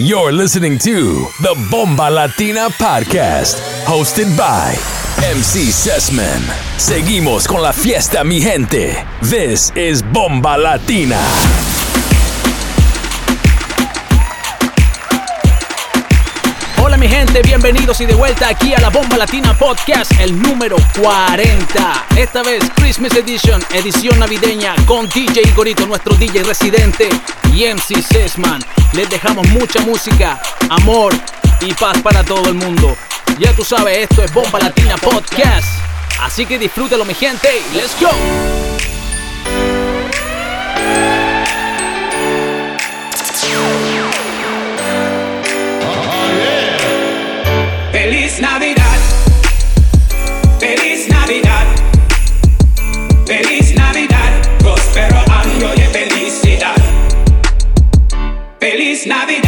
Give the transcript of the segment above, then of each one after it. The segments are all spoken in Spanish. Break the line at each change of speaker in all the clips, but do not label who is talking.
You're listening to the Bomba Latina Podcast, hosted by MC Sessman. Seguimos con la fiesta, mi gente. This is Bomba Latina.
Bienvenidos y de vuelta aquí a la Bomba Latina Podcast, el número 40. Esta vez Christmas Edition, edición navideña con DJ Gorito, nuestro DJ residente, y MC Sesman. Les dejamos mucha música, amor y paz para todo el mundo. Ya tú sabes, esto es Bomba Latina Podcast. Así que disfrútalo mi gente, let's go.
Navidad.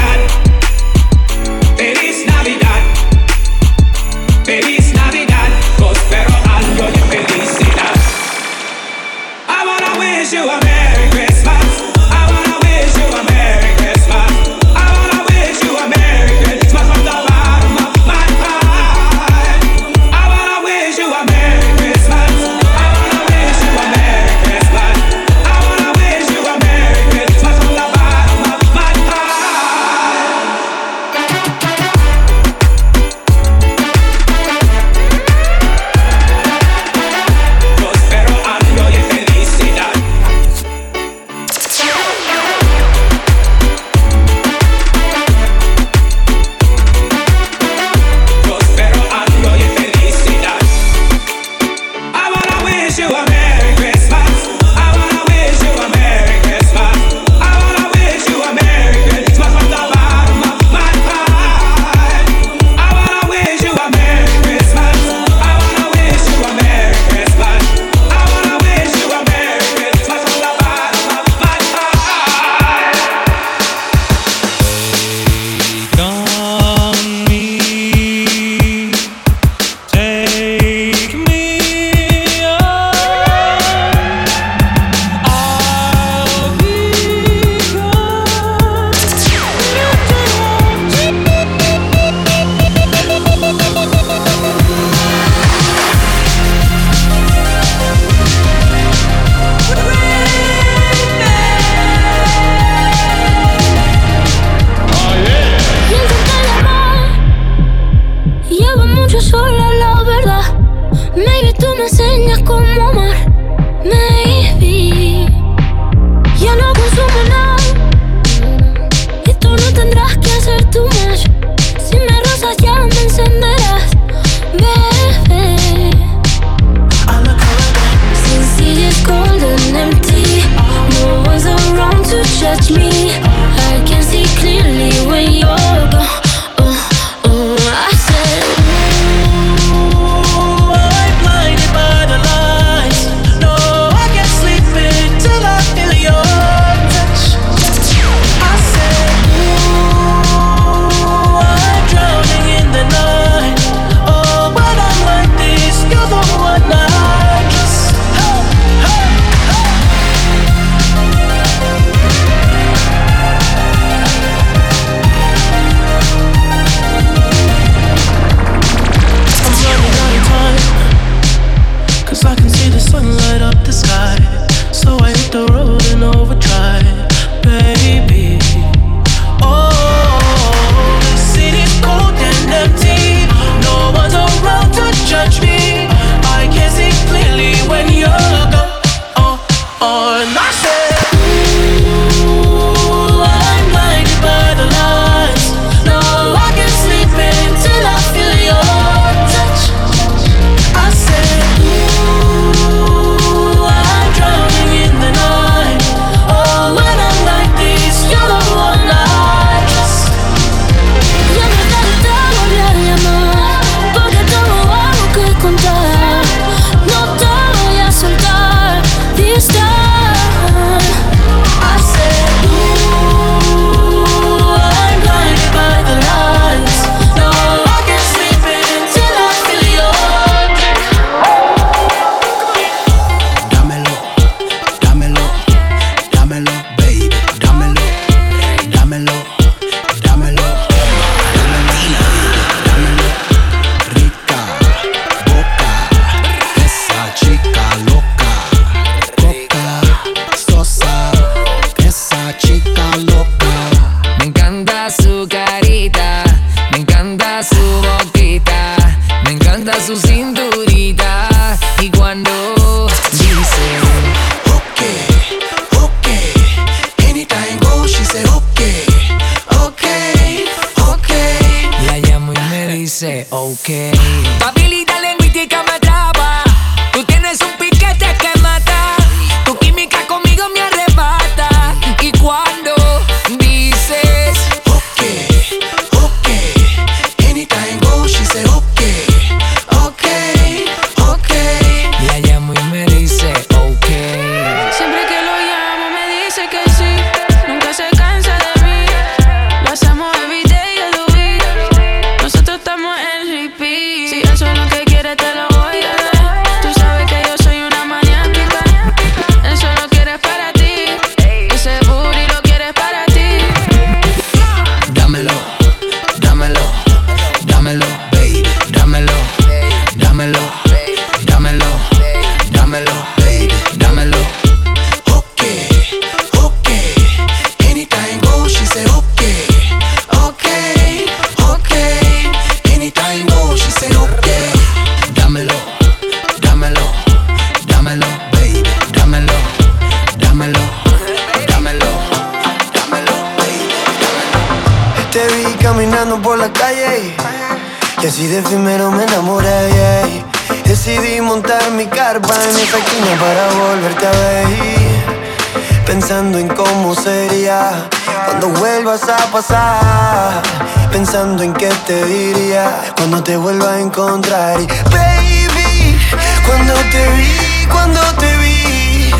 Pensando en qué te diría cuando te vuelva a encontrar. Y baby, cuando te vi, cuando te vi,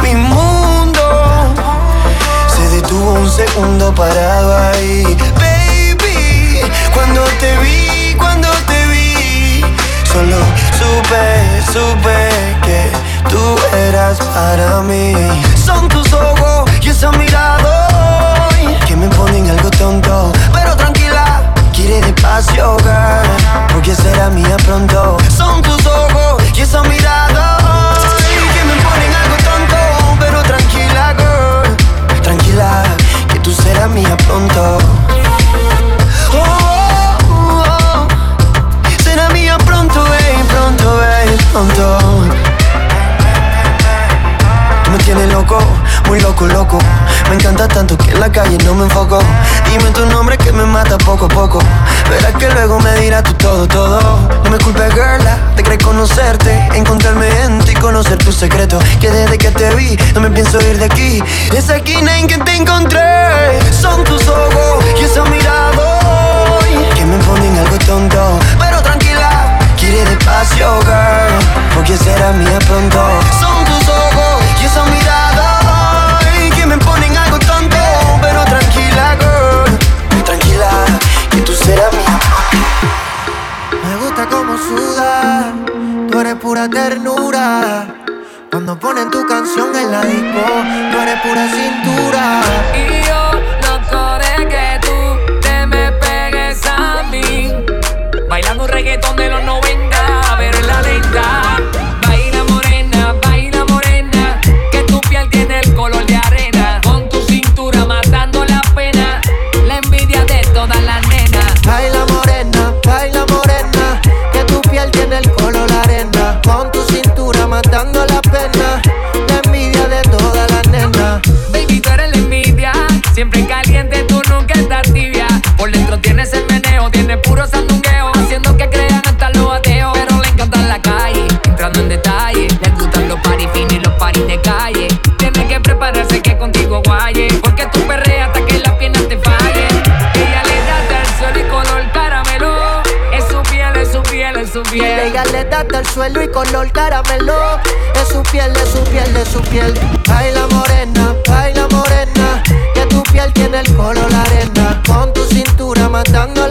mi mundo se detuvo un segundo parado ahí Baby, cuando te vi, cuando te vi Solo supe, supe que tú eras para mí Son tus ojos y esa mirada Que me ponen algo tonto Pero despacio, girl Porque será mía pronto Son tus ojos y esa mirada hoy Que me ponen algo tonto Pero tranquila, girl Tranquila, que tú serás mía pronto. Oh, oh, oh. Será mía pronto, babe, pronto, babe, pronto. Tú me tienes loco, muy loco, loco. Me encanta tanto que en la calle no me enfoco. Dime tu nombre que me mata poco a poco. Verás que luego me dirás tú todo, todo. No me culpes, girl, te crees conocerte. Encontrarme en ti conocer tus secretos. Que desde que te vi, no me pienso ir de aquí. Esa esquina en que te encontré. Son tus ojos y esa mirada hoy que me ponen algo tonto. Pero tranquila, quiere despacio, girl. Porque será mía pronto. Me gusta como suda, tú eres pura ternura. Cuando ponen tu canción en la disco, tú eres pura cintura.
Y yo Ella le da
hasta el suelo y color caramelo. Es su piel, es su piel, es su piel. Baila morena, baila morena, que tu piel tiene el color la arena. Con tu cintura matando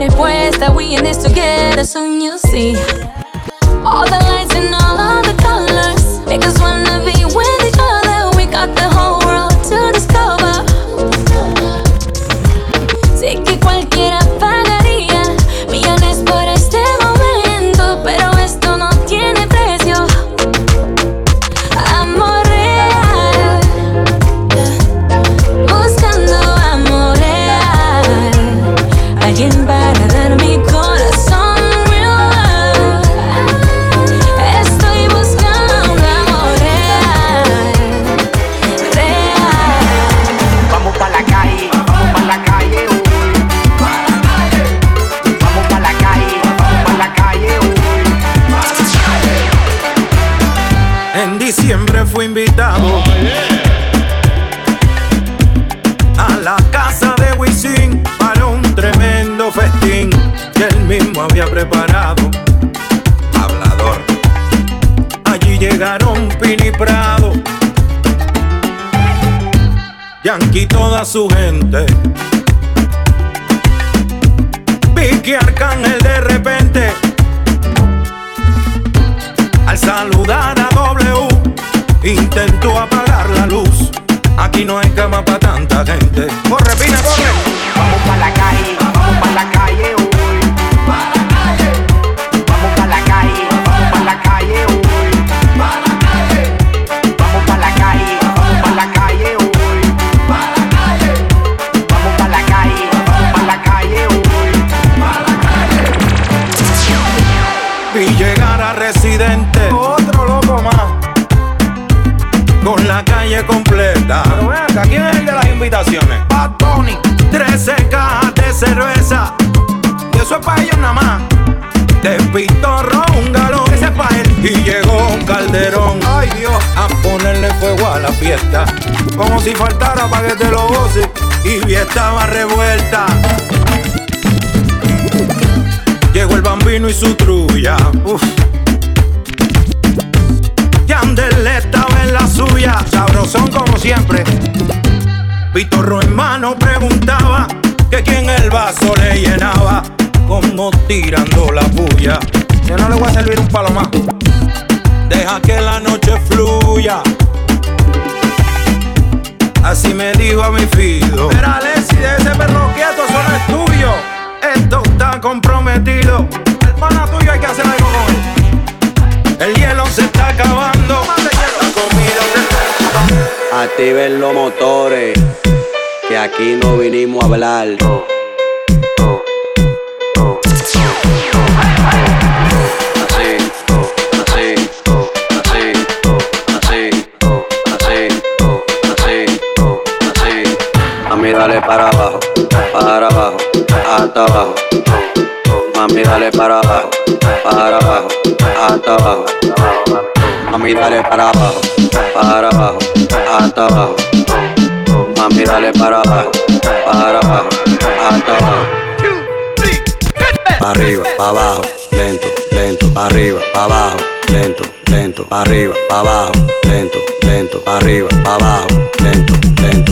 respuesta. We in this together, soon you'll see. All the lights and all of the
de pitorro un galón. Ese pa' él. Y llegó Calderón. Ay Dios. A ponerle fuego a la fiesta. Como si faltara pa' que te lo goces. Y estaba revuelta. Llegó el bambino y su trulla. Uf. Yandel estaba en la suya. Sabrosón como siempre. Pitorro en mano preguntaba que quien el vaso le llenaba como tirando la bulla. Yo no le voy a servir un palo más. Deja que la noche fluya. Así me dijo a mi fido. Pero Alexi, de ese perro quieto, eso no es tuyo. Esto está comprometido. El pana tuyo hay que hacer algo con él. El hielo se está acabando. La comida se
Activen los motores. Que aquí no vinimos a hablar. Oh, oh. para abajo, hasta abajo. Mami, dale para abajo, para abajo, hasta abajo. Mami, dale para abajo, para abajo, hasta abajo. Mami, dale para abajo, para abajo, hasta abajo. Arriba, para abajo, lento, lento, arriba, para abajo, lento, lento, arriba, para abajo, lento, lento,
arriba, abajo, lento, lento.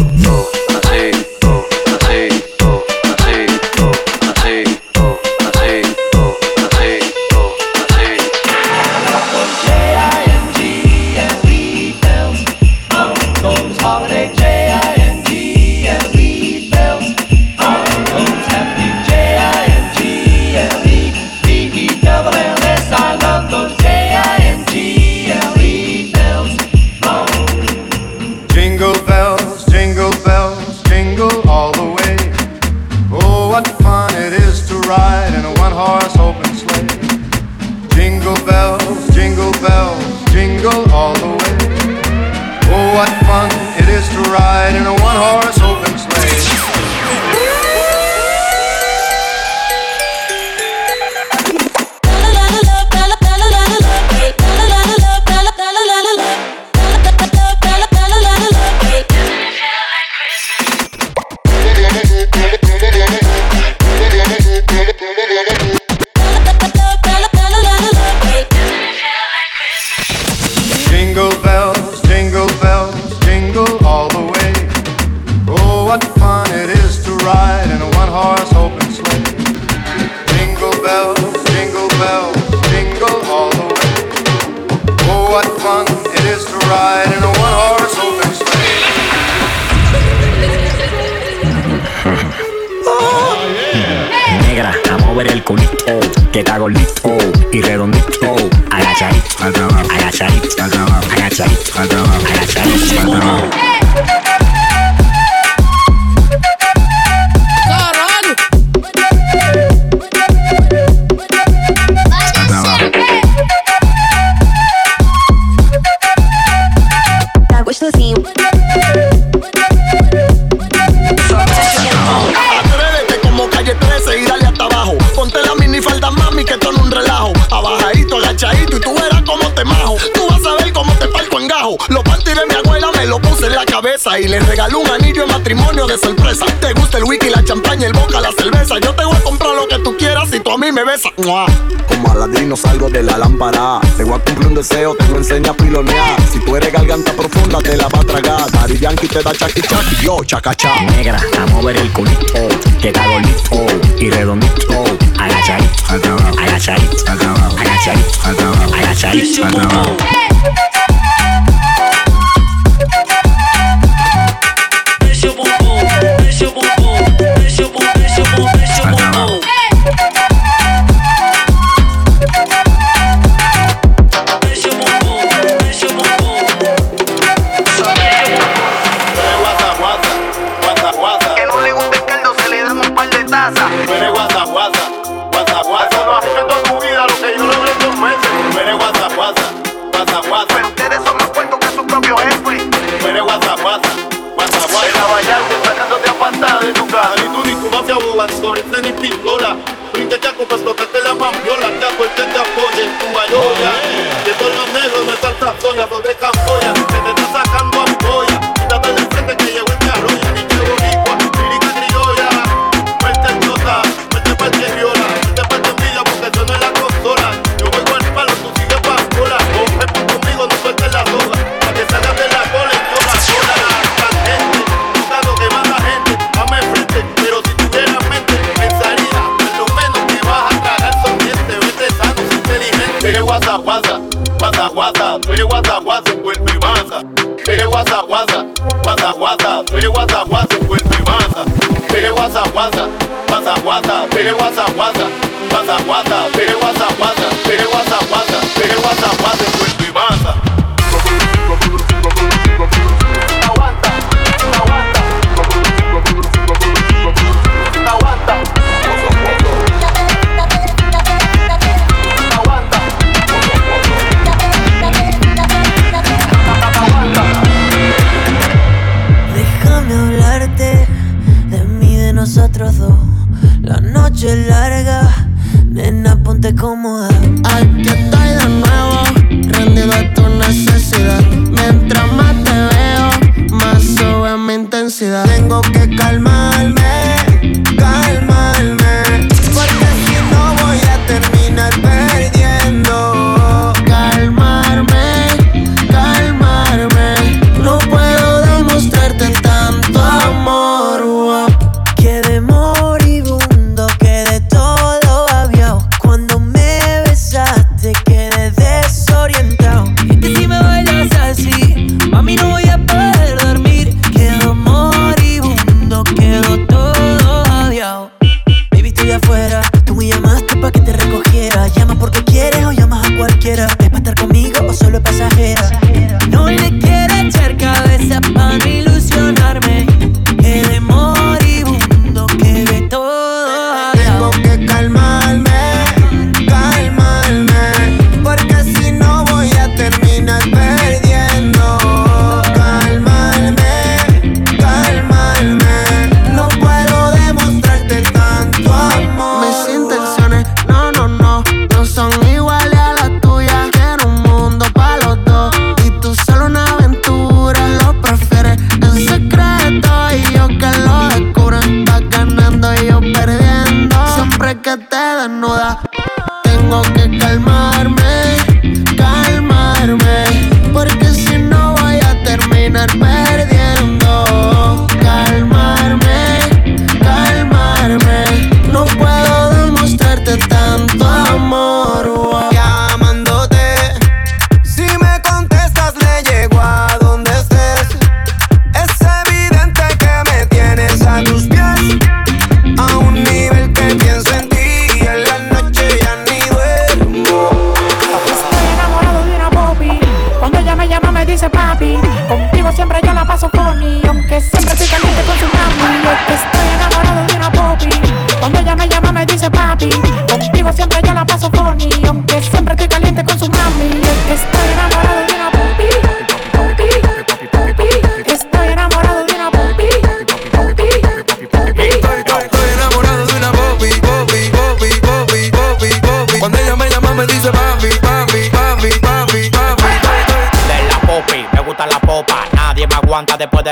Cumple un deseo, te lo enseña a pilonear. Si tú eres garganta profunda, te la va a tragar. Dari Yankee te da chaki chaki, yo chacachá.
Negra, a mover el culito, que está bonito y redondito. Agachadito, agachadito, agachadito, agachadito,
agachadito. noche larga, nena, ponte
como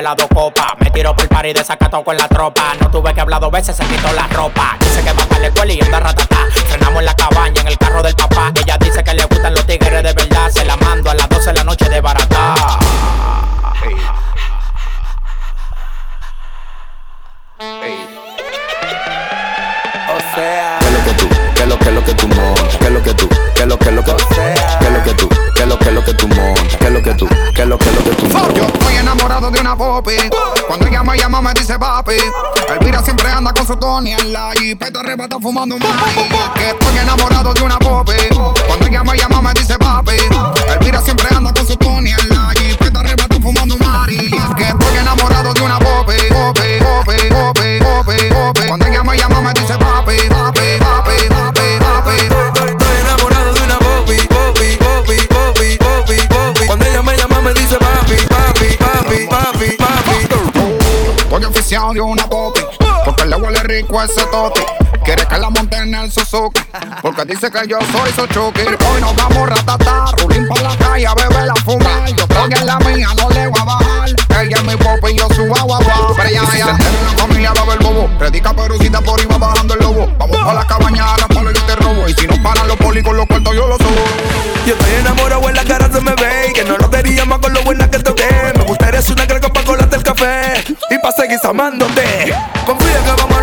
las dos copas. Me tiro por el party desacatado con la tropa. No tuve que hablar dos veces, se quitó la ropa. Dice que va para la escuela y anda ratata. Frenamos en la cabaña, en el carro del papá.
Cuando ella me llama me dice papi. Elvira siempre anda con su Tony en la. Te arrebata fumando un. Que estoy enamorado de una popi. Cuando ella me llama me dice papi. Elvira siempre anda con su Tony en la. Te arrebata fumando un. Que estoy enamorado de una popi, oficial de una popi. Porque le huele rico ese toti. Quiere que la monte en el Suzuki. Porque dice que yo soy su chuki. Hoy nos vamos ratata. Rulín por la calle a beber la fumar. Yo estoy en la mía, no le voy a bajar. Ella es mi popi y yo su agua, agua. Pero ella, ella, en la familia va a ver bobo. Predica perucita por iba bajando el lobo. Vamos pa' la cabaña a la palo yo te robo. Y si no paran los polis con los cuartos, yo los subo.
Yo estoy enamorado en la cara se me ve y que no lo diría más con lo buena que toqué. Me gustaría ser una greca y pa' seguir amándote. Confía que vamos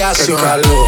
obligación.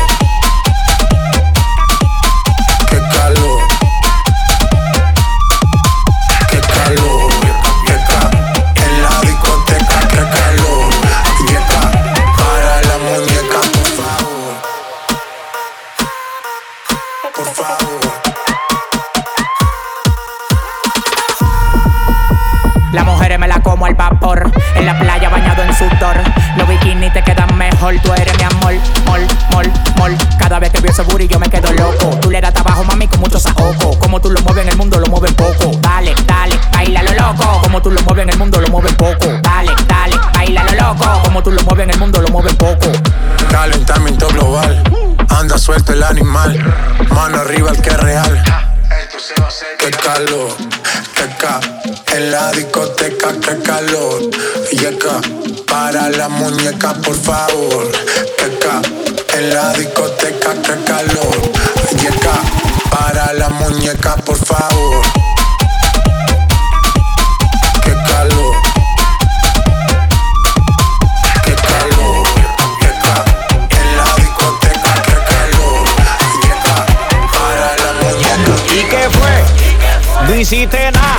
hiciste nada.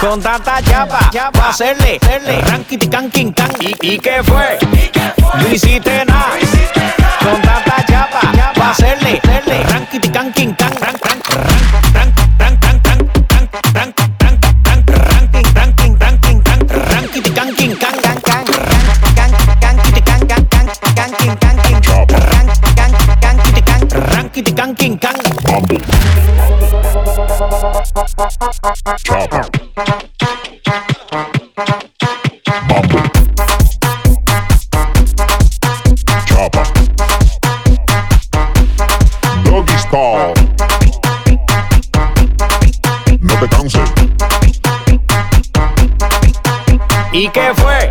Con
tanta chapa, hacerle, hacerle. Ranky, tican, king, can. ¿Y,
¿Y qué fue? No hiciste nada. No Con tanta chapa, hacerle. Ranky, ¿Y qué fue?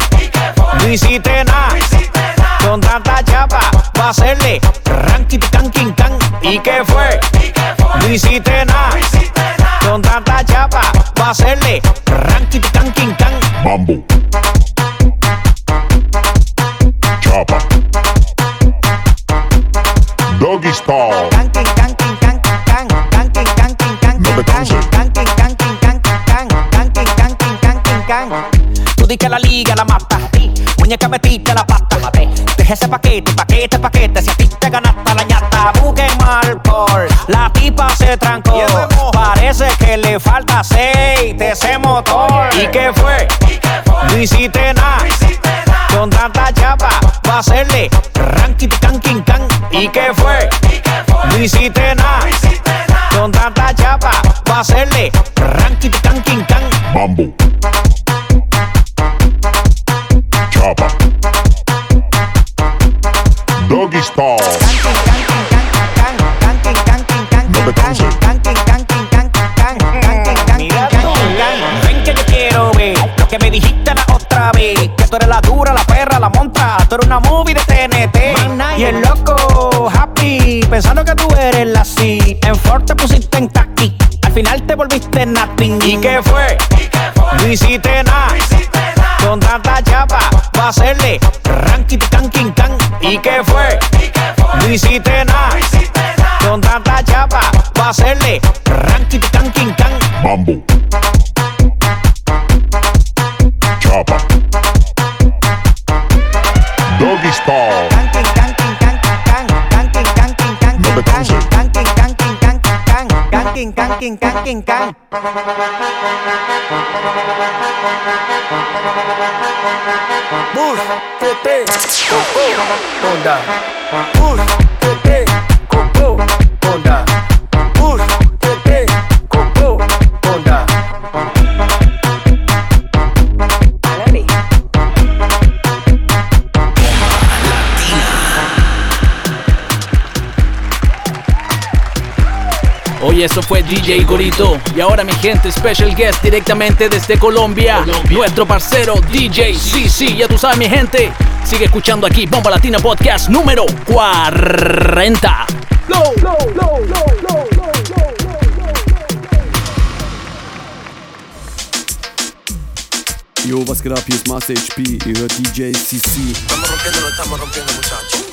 No hiciste nada. Con tanta chapa, va a hacerle ranking, ¿Y qué fue? No hiciste nada. Con tanta chapa, va a hacerle ranking, can, can. Con tanta chapa, hacerle ranking, can, can.
Mambo. Doggy Style. No te canses.
Tú di que la liga la mata. Muñeca metiste la pata. Deja ese paquete, paquete, paquete. Si a ti te ganaste la ñata, busque mal por. La tipa se trancó. Parece que le falta aceite ese motor. ¿Y qué fue? No hiciste nada. Con tanta chapa, va a hacerle ranking, can, king, can. ¿Y qué fue? No hiciste nada. Con tanta chapa, va a hacerle ranking, can, king, can.
Mambo. Chopper. Doggy Style. Te
pusiste en taqui. Al final te volviste nothing. ¿Y qué fue?
No hiciste nada. Con tanta chapa, va a hacerle ranking, can, king, can. ¿Y qué fue? No hiciste nada. Con tanta chapa, va a hacerle ranking, can, king, can.
Mambo. quin kang. quin
can, quin can.
Bus, TP, Coco, Honda. Bus, TP, Coco, Honda.
Oye, eso fue DJ Gorito. Y ahora mi gente, special guest directamente desde Colombia. Nuestro parcero DJ CC. Ya tú sabes, mi gente. Sigue escuchando aquí Bomba Latina Podcast número 40.
Yo, was geht ab? Hier ist Master HP, ihr hört DJ CC.
Estamos rompiendo, no estamos rompiendo, muchachos.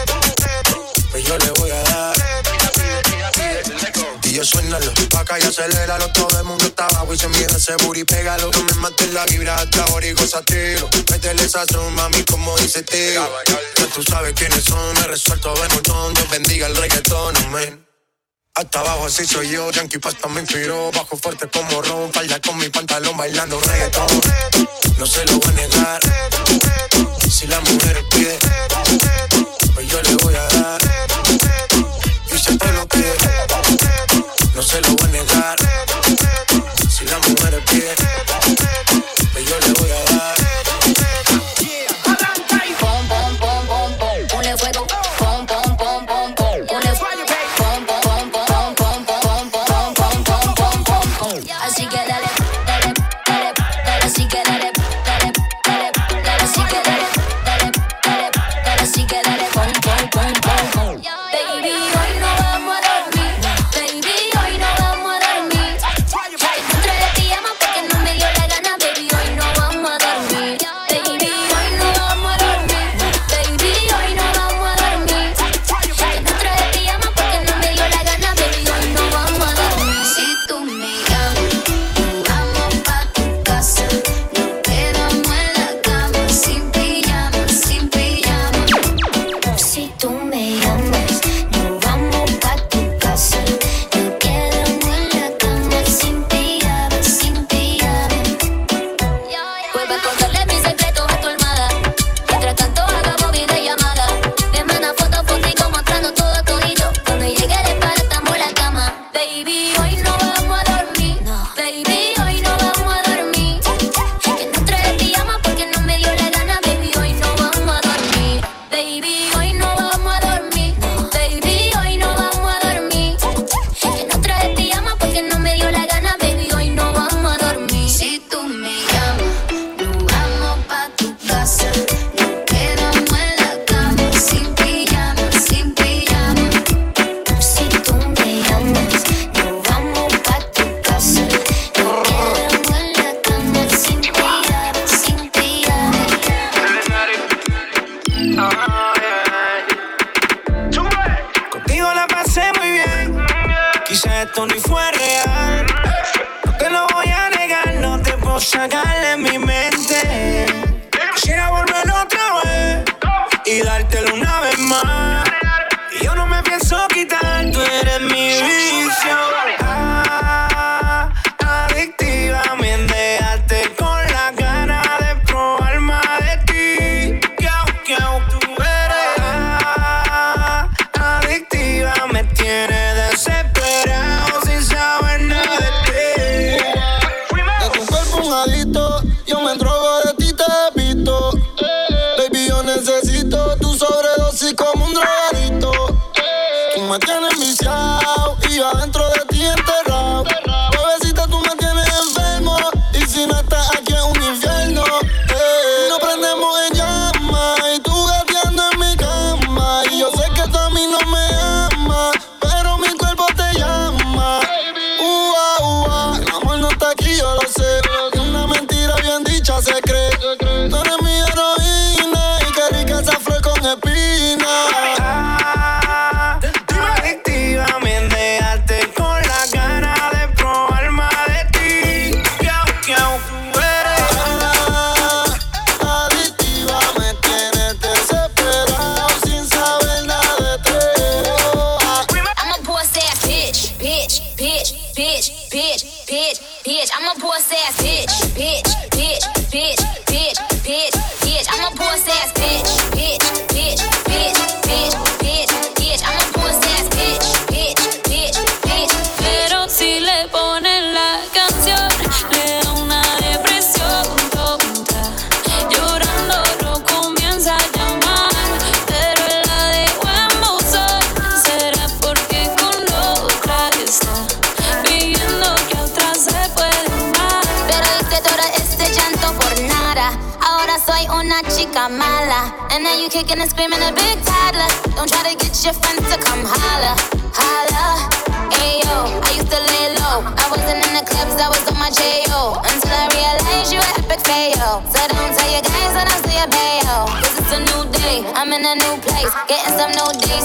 acá y aceléralo. Todo el mundo está abajo y se mira ese booty Pégalo, no me mates la vibra hasta ahora y gozatelo Métele sazón, mami, como dice tío Ya tú sabes quiénes son, me resuelto de montón. Dios bendiga el reggaetón, amén. Hasta abajo así soy yo, Yankee Pasta me inspiró. Bajo fuerte como Ron, falda con mi pantalón bailando reggaetón. No se lo voy a negar. Si la mujer pide Pues yo le voy a dar
yeah.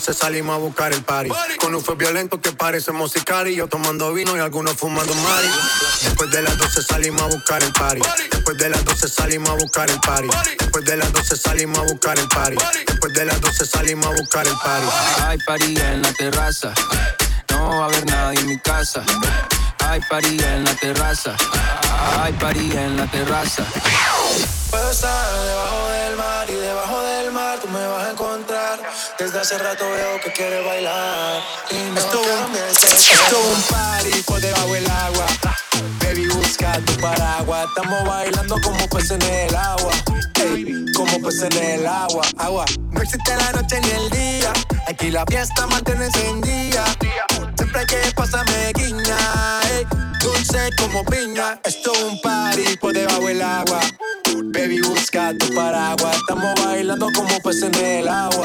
12 salimos a buscar el party. Con un fue violento que parece musicari. Yo tomando vino y algunos fumando mari. Después de las 12 salimos a buscar el party. Después de las 12 salimos a buscar el party. Después de las 12 salimos a buscar el party. Después de las 12 salimos a buscar el party.
Hay parilla en la terraza. No va a haber nadie en mi casa. Hay parilla en la terraza. Hay parilla en la terraza.
Puedo estar debajo del mar y debajo del mar tú me vas a encontrar. Desde hace rato veo que quieres bailar. Y no
Esto- es un party por debajo del agua. Baby, busca tu paraguas. Estamos bailando como peces en el agua. Ey, como peces en el agua. Agua. No existe la noche ni el día. Aquí la fiesta mantiene encendida. Siempre que pasarme guiña. ey, dulce como piña. Esto es un party por debajo del agua. Baby, busca tu paraguas. Estamos bailando como peces en el agua.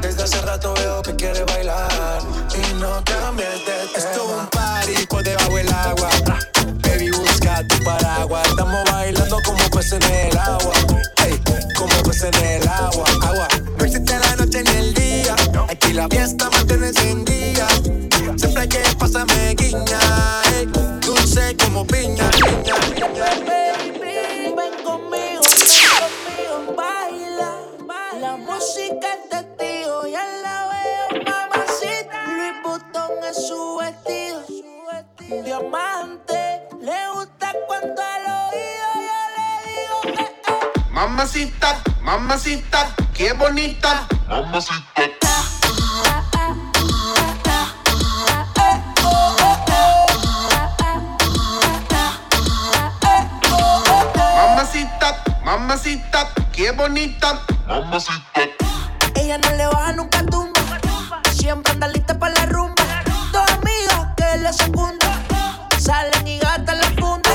Desde hace rato veo que quieres bailar y no cambies de tema. Esto es un party por debajo del agua. Baby, busca tu paraguas. Estamos bailando como peces en el agua. Ey, como peces en el agua. Agua. No existe la noche ni el día. Aquí la fiesta mantiene encendida. Siempre hay que pasarme guiña. Ey, dulce como piña.
Música es testigo, ya la veo, mamacita. Luis Butón es su vestido, diamante. Le gusta cuando al oído yo le digo, eh, eh.
Mamacita, mamacita, qué bonita. Mamacita. Mamacita, qué bonita. Mamacita.
Ella no le baja nunca tumba. Siempre anda lista para la rumba. Dos amigas que le secundan. Salen y gastan la funda.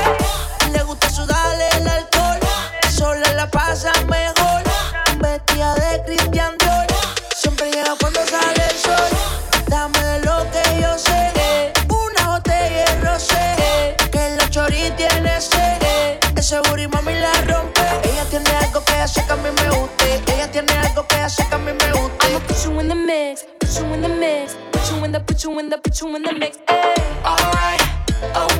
Le gusta sudarle el alcohol. Sola la pasa mejor. Vestida de Christian hace que a mí me guste. Ella tiene algo que hace que a mí me guste.
I'ma put you in the mix, put you in the mix, put you in the, put you in the, put you in the mix. Eh. Alright, okay. Oh,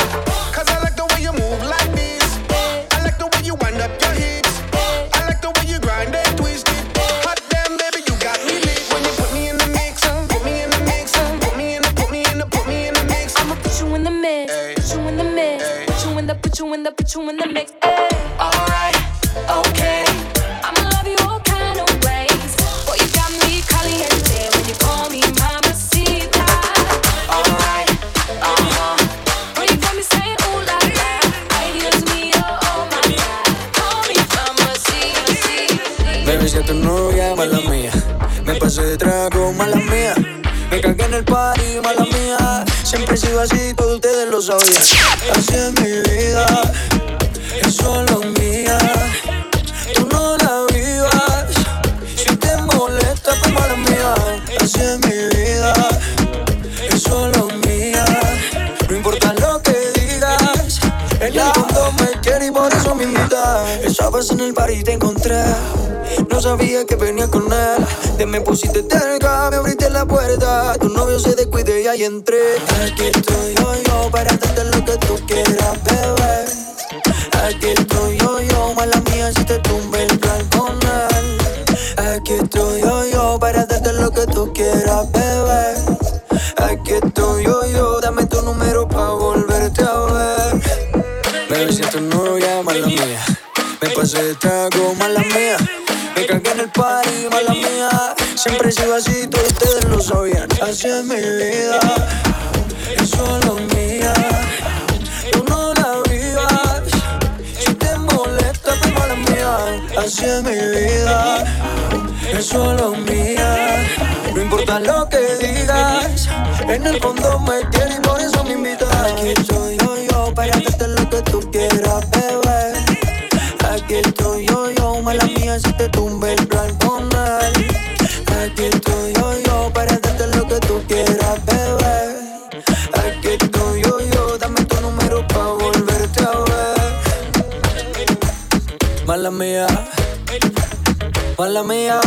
Put
you in the, mix. Alright, okay. I'ma love you all kind of ways. Boy, you got me caliente when you call me mamacita. Alright, uh huh. Boy, you got me saying ooh la la. Ay, Dios mío, oh my God. Call me mamacita.
Baby, si es tu novia, mala mía. Me pasé de trago, mala mía. Me cagué en el party, mala mía. Siempre he sido así, todos ustedes lo sabían. Así es mi vida, en el bar y te encontré. No sabía que venía con él. Te me pusiste cerca, me abriste la puerta. Tu novio se descuide y ahí entré. Aquí estoy yo, yo, para darte lo que tú quieras, bebé. Aquí estoy yo, yo, mala mía, si te tumbe el plan. Aquí estoy yo, yo, para darte lo que tú quieras, bebé. Aquí estoy yo, yo, dame tu número pa' volverte a ver. Baby, si tu novia, mala mía. Pasé de trago, mala mía. Me cagué en el party, mala mía. Siempre he sido así, todos ustedes lo sabían. Así es mi vida, es solo mía. Tú no la vivas. Si te molesta, pues mala mía. Así es mi vida, es solo mía. No importa lo que digas, en el fondo me quieres y por eso me invitas. Aquí yo, yo, para lo que tú quieras. Aquí estoy yo, yo, mala mía, si te tumbe el blanco mal. Aquí estoy yo, yo, para darte lo que tú quieras, beber. Aquí estoy yo, yo, dame tu número pa' volverte a ver. Mala mía, mala mía,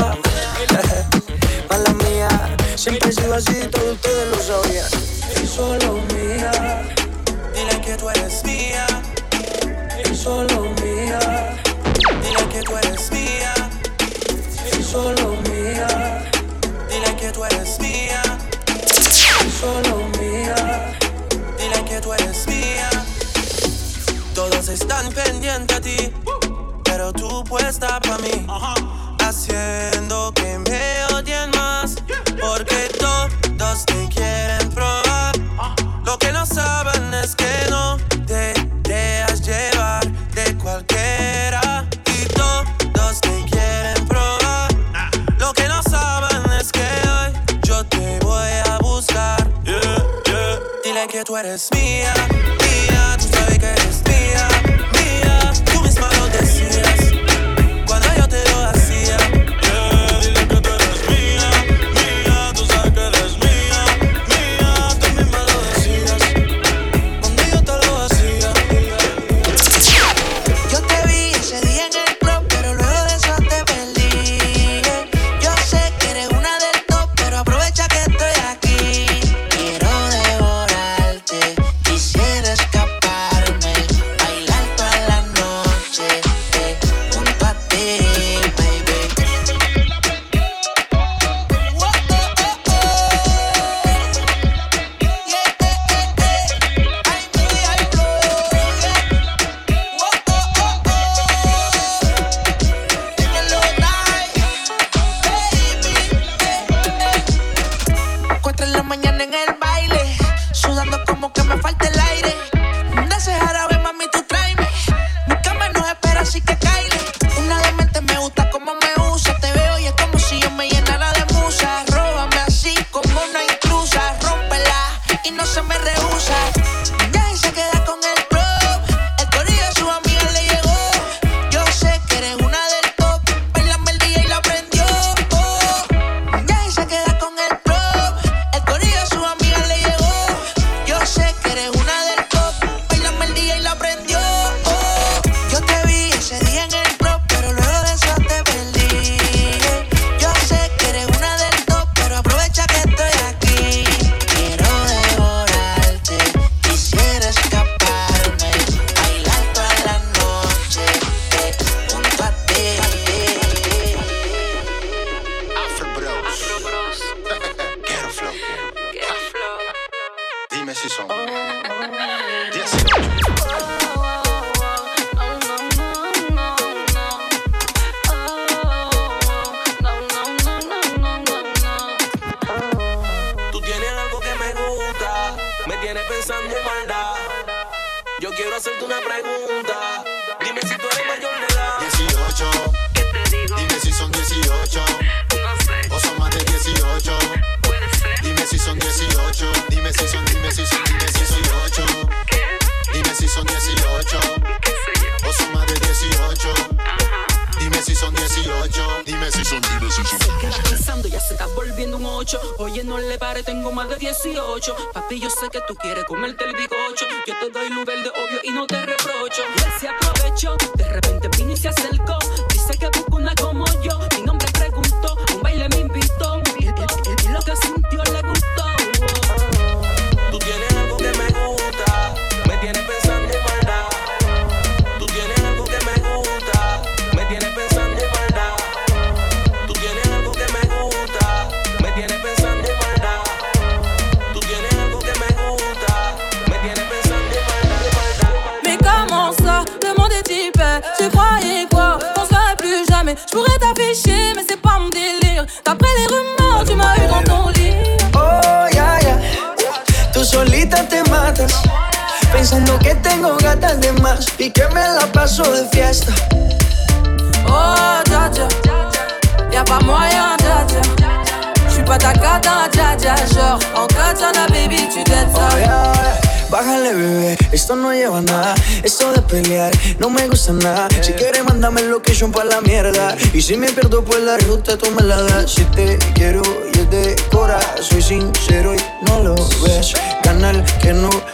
mala mía. Siempre he sido así, todos ustedes lo sabían.
Solo mía, dile que tú eres mía. Solo eres mía. Solo mía. Dile que tú eres mía. Solo mía. Dile que tú eres mía. Todos están pendientes a ti, pero tú puesta para mí. Haciendo que me odien más, porque todos te quieren probar. Ah. Lo que no saben es que no. que tú eres
mía. season. de 18.
Papi, yo sé que tú quieres comerte el bigocho. Yo te doy luz verde, obvio, y no te reprocho. Y él se aprovechó, de repente vino y se acercó
gatas. Pensando que
tengo gatas de más y que me la paso de fiesta.
Oh, ya, ya. Y'a pas moyen, ya, ya. J'suis pas ta gata, ya, ya. Genre, en katana, baby, tu t'aides ça.
Oh, yeah, yeah. Bájale, bebé, esto no lleva a nada. Esto de pelear no me gusta nada. Si eh. quieres, mándame el location pa' la mierda. Y si me pierdo por la ruta, tú me la das. Si te quiero, yo te cora, soy sincero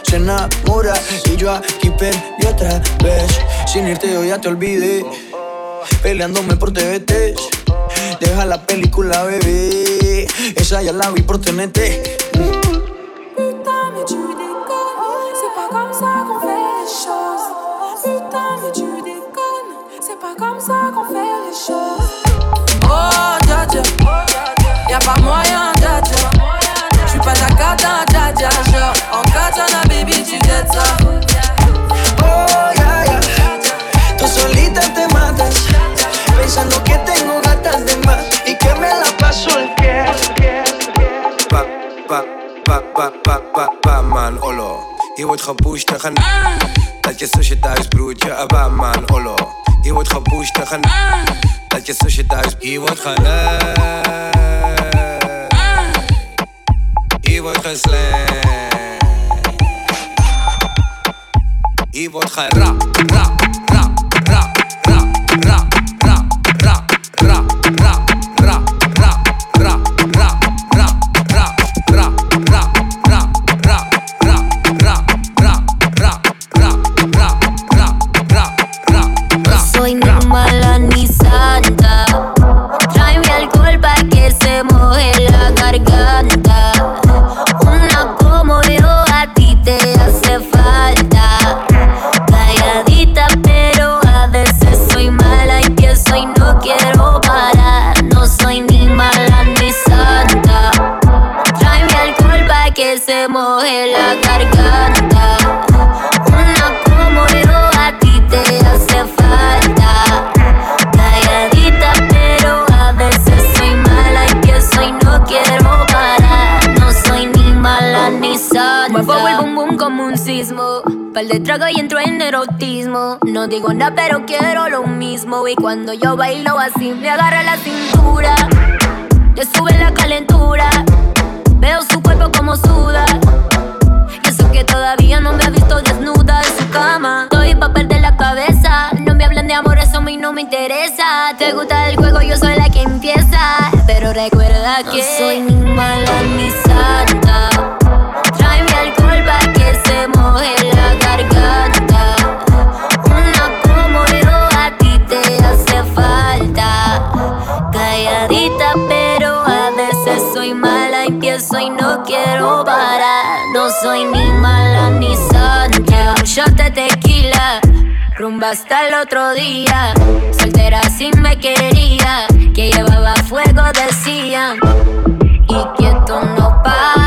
se enamora Y yo aquí perdí otra vez. Sin irte yo ya te olvidé Peleándome por TVT Deja la película, bebé. Esa ya la vi por TNT
Putain mais tu déconnes C'est pas comme ça qu'on fait les choses Putain mais tu déconnes C'est pas comme ça qu'on fait les choses
Oh dja dja Y'a. Pas moyen dja dja J'suis pas ta
Oh, ya, ya. Tú solita te matas. Pensando que tengo gatas de más. Y que me la paso el que.
Pa, pa, pa, pa, pa, pa, pa, man, olo. Je wordt gepusht tegen Dat je zusje thuis broertje, ah, ba, man, olo. Je wordt gepusht tegen Dat je zusje thuis Hier wordt geneigd Hier wordt geslecht
y votre rap, rap, sismo. Pal de trago y entro en erotismo. No digo nada, pero quiero lo mismo. Y cuando yo bailo así, me agarra la cintura. Le sube la calentura. Veo su cuerpo como suda. Y eso que todavía no me ha visto desnuda en su cama. Estoy pa' perder la cabeza. No me hablan de amor, eso a mí no me interesa. Te gusta el juego, yo soy la que empieza. Pero recuerda que soy ni mala ni santa. Se moje la garganta. Una como yo a ti te hace falta. Calladita, pero a veces soy mala. Empiezo y no quiero parar. No soy ni mala ni santa. Un shot de tequila. Rumba hasta el otro día. Soltera si me quería. Que llevaba fuego, decían. Y que esto no pare.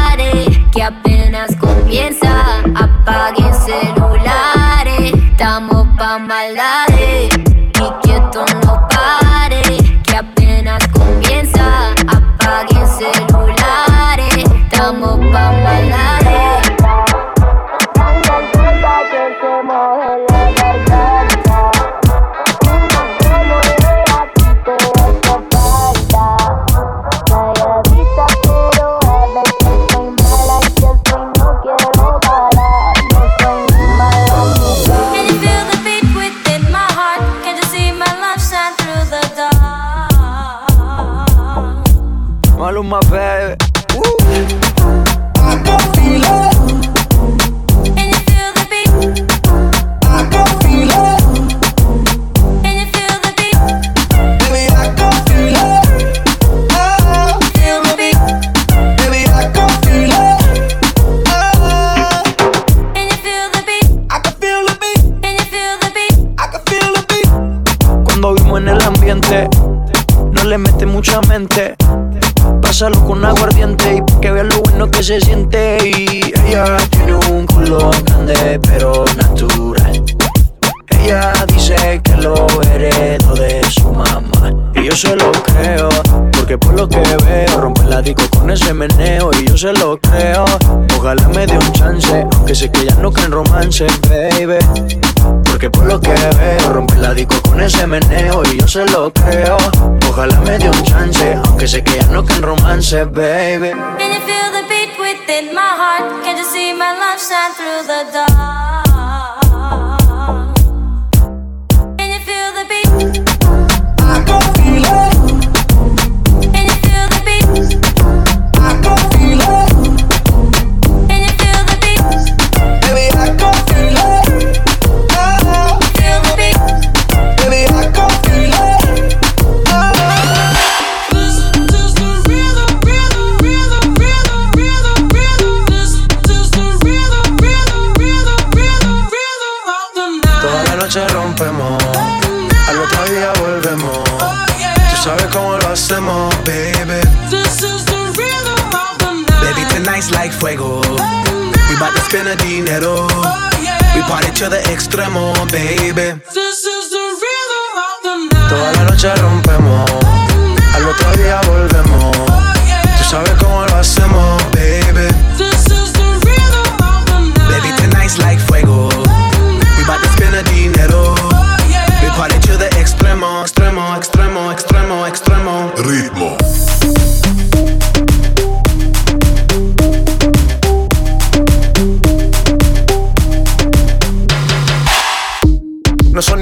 Comienza. Apaguen celulares. Estamos pa' maldades. Y que esto no pare. Que apenas comienza. Apaguen celulares. Estamos pa' maldades.
Con aguardiente y que veas lo bueno que se siente. Y ella tiene un culo grande, pero natural. Ella dice que lo heredó de su mamá. Y yo se lo creo, porque por lo que veo, rompe la disco con ese meneo. Y yo se lo creo, ojalá me dé un chance. Aunque sé que ya no creen romance, baby. Porque por lo que veo, rompe la disco con ese meneo. Y yo se lo creo, ojalá me dé un chance. Aunque sé que ya no creen romance, baby.
Can you feel the beat within my heart? Can you see my love shine through the dark?
Dinero. We party to the extremo, baby.
This is the rhythm of the night.
Toda la noche rompemos. Al otro día volvemos. Tú sabes cómo lo hacemos,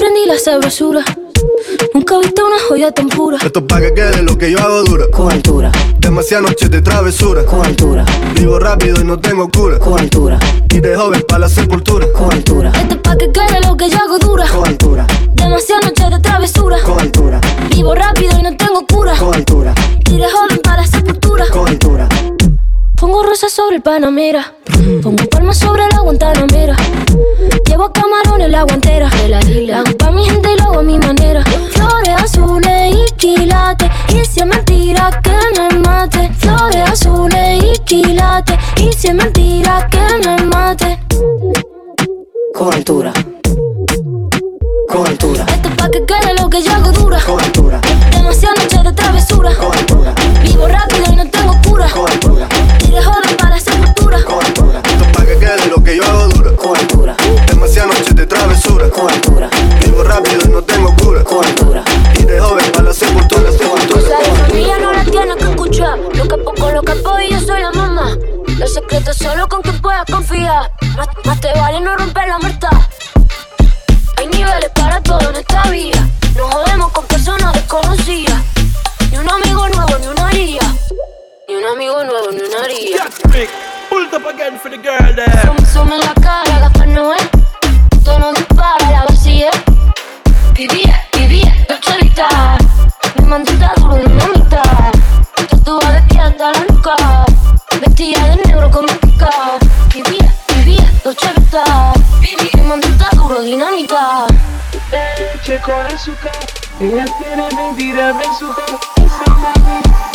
Aprendí la sabrosura. Nunca he visto una joya tan pura.
Esto es pa' que quede lo que yo hago dura.
Con altura.
Demasiadas noches de travesura.
Con altura.
Vivo rápido y no tengo cura.
Con altura.
Y de joven pa' la sepultura.
Con altura. Esto es pa' que quede lo que yo hago dura.
Con altura.
Demasiadas noches de travesura.
Con altura.
Vivo rápido y no tengo cura.
Con altura.
Y de joven para la sepultura.
Con altura.
Pongo rosas sobre el Panamera. Pongo palmas sobre la Guantanamera. Llevo camarones en la guantera. La hago pa' mi gente y lo hago a mi manera. Flores azules y quilates. Y si es mentira que me mate. Flores azules y quilates. Y si es mentira que me mate.
Con altura. Con altura.
Esto es pa' que quede lo que yo hago dura.
Con altura.
Demasiadas noches de travesura.
Con
Los secretos solo con quien puedas confiar. Más, más te vale no romper la muerta. Hay niveles para todo en esta vida. No jodemos con personas desconocidas. Ni un amigo nuevo, ni una haría. Ni un amigo nuevo, ni una haría.
Pulled up again for the girl there.
Zoom en la cara, gafas no es. Tono dispara, la vacía. Vivía,
azúcar, ella tiene mentira cara.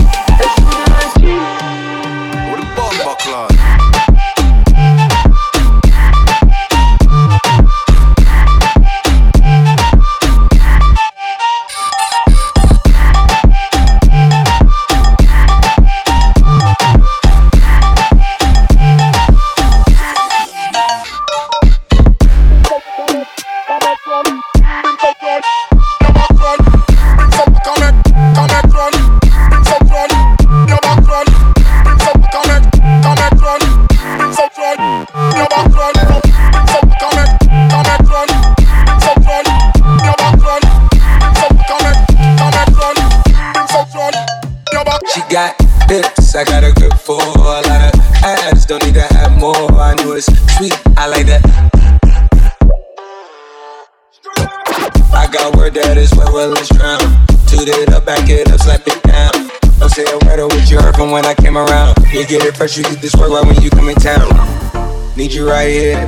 Sweet, I like that. I got word that it's wet, well, let's drown. Toot it up, back it up, slap it down. Don't say a word of what you heard from when I came around. You get it fresh, you get this work right when you come in town. Need you right here.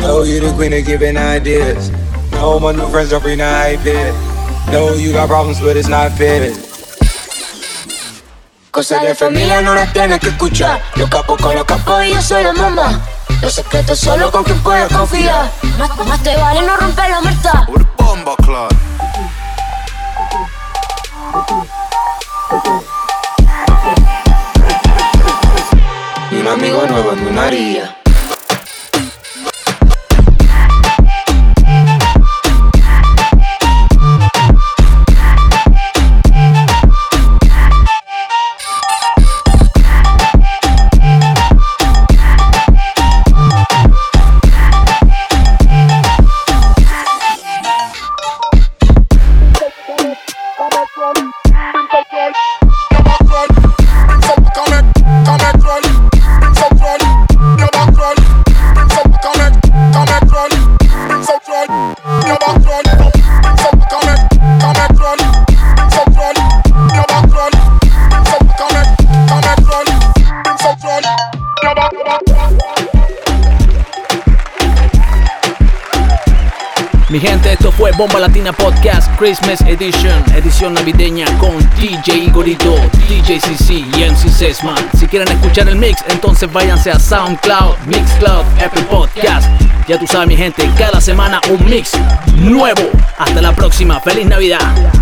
Know you the queen of giving ideas. No, my new friends don't bring the hype here. No, you got problems, but it's not fair.
Cosas de familia no las tienes que escuchar. Los capos con los capos y yo soy la mamá. Los secretos solo con quien puedes confiar. Más, más te vale no romper la muerta.
Bomba.
Y un amigo nuevo en mi María.
Bomba Latina Podcast Christmas Edition, edición navideña con DJ Igorito, DJ CC y MC Sesman. Si quieren escuchar el mix, entonces váyanse a SoundCloud, Mixcloud, Apple Podcast. Ya tú sabes, mi gente, cada semana un mix nuevo. Hasta la próxima, feliz Navidad.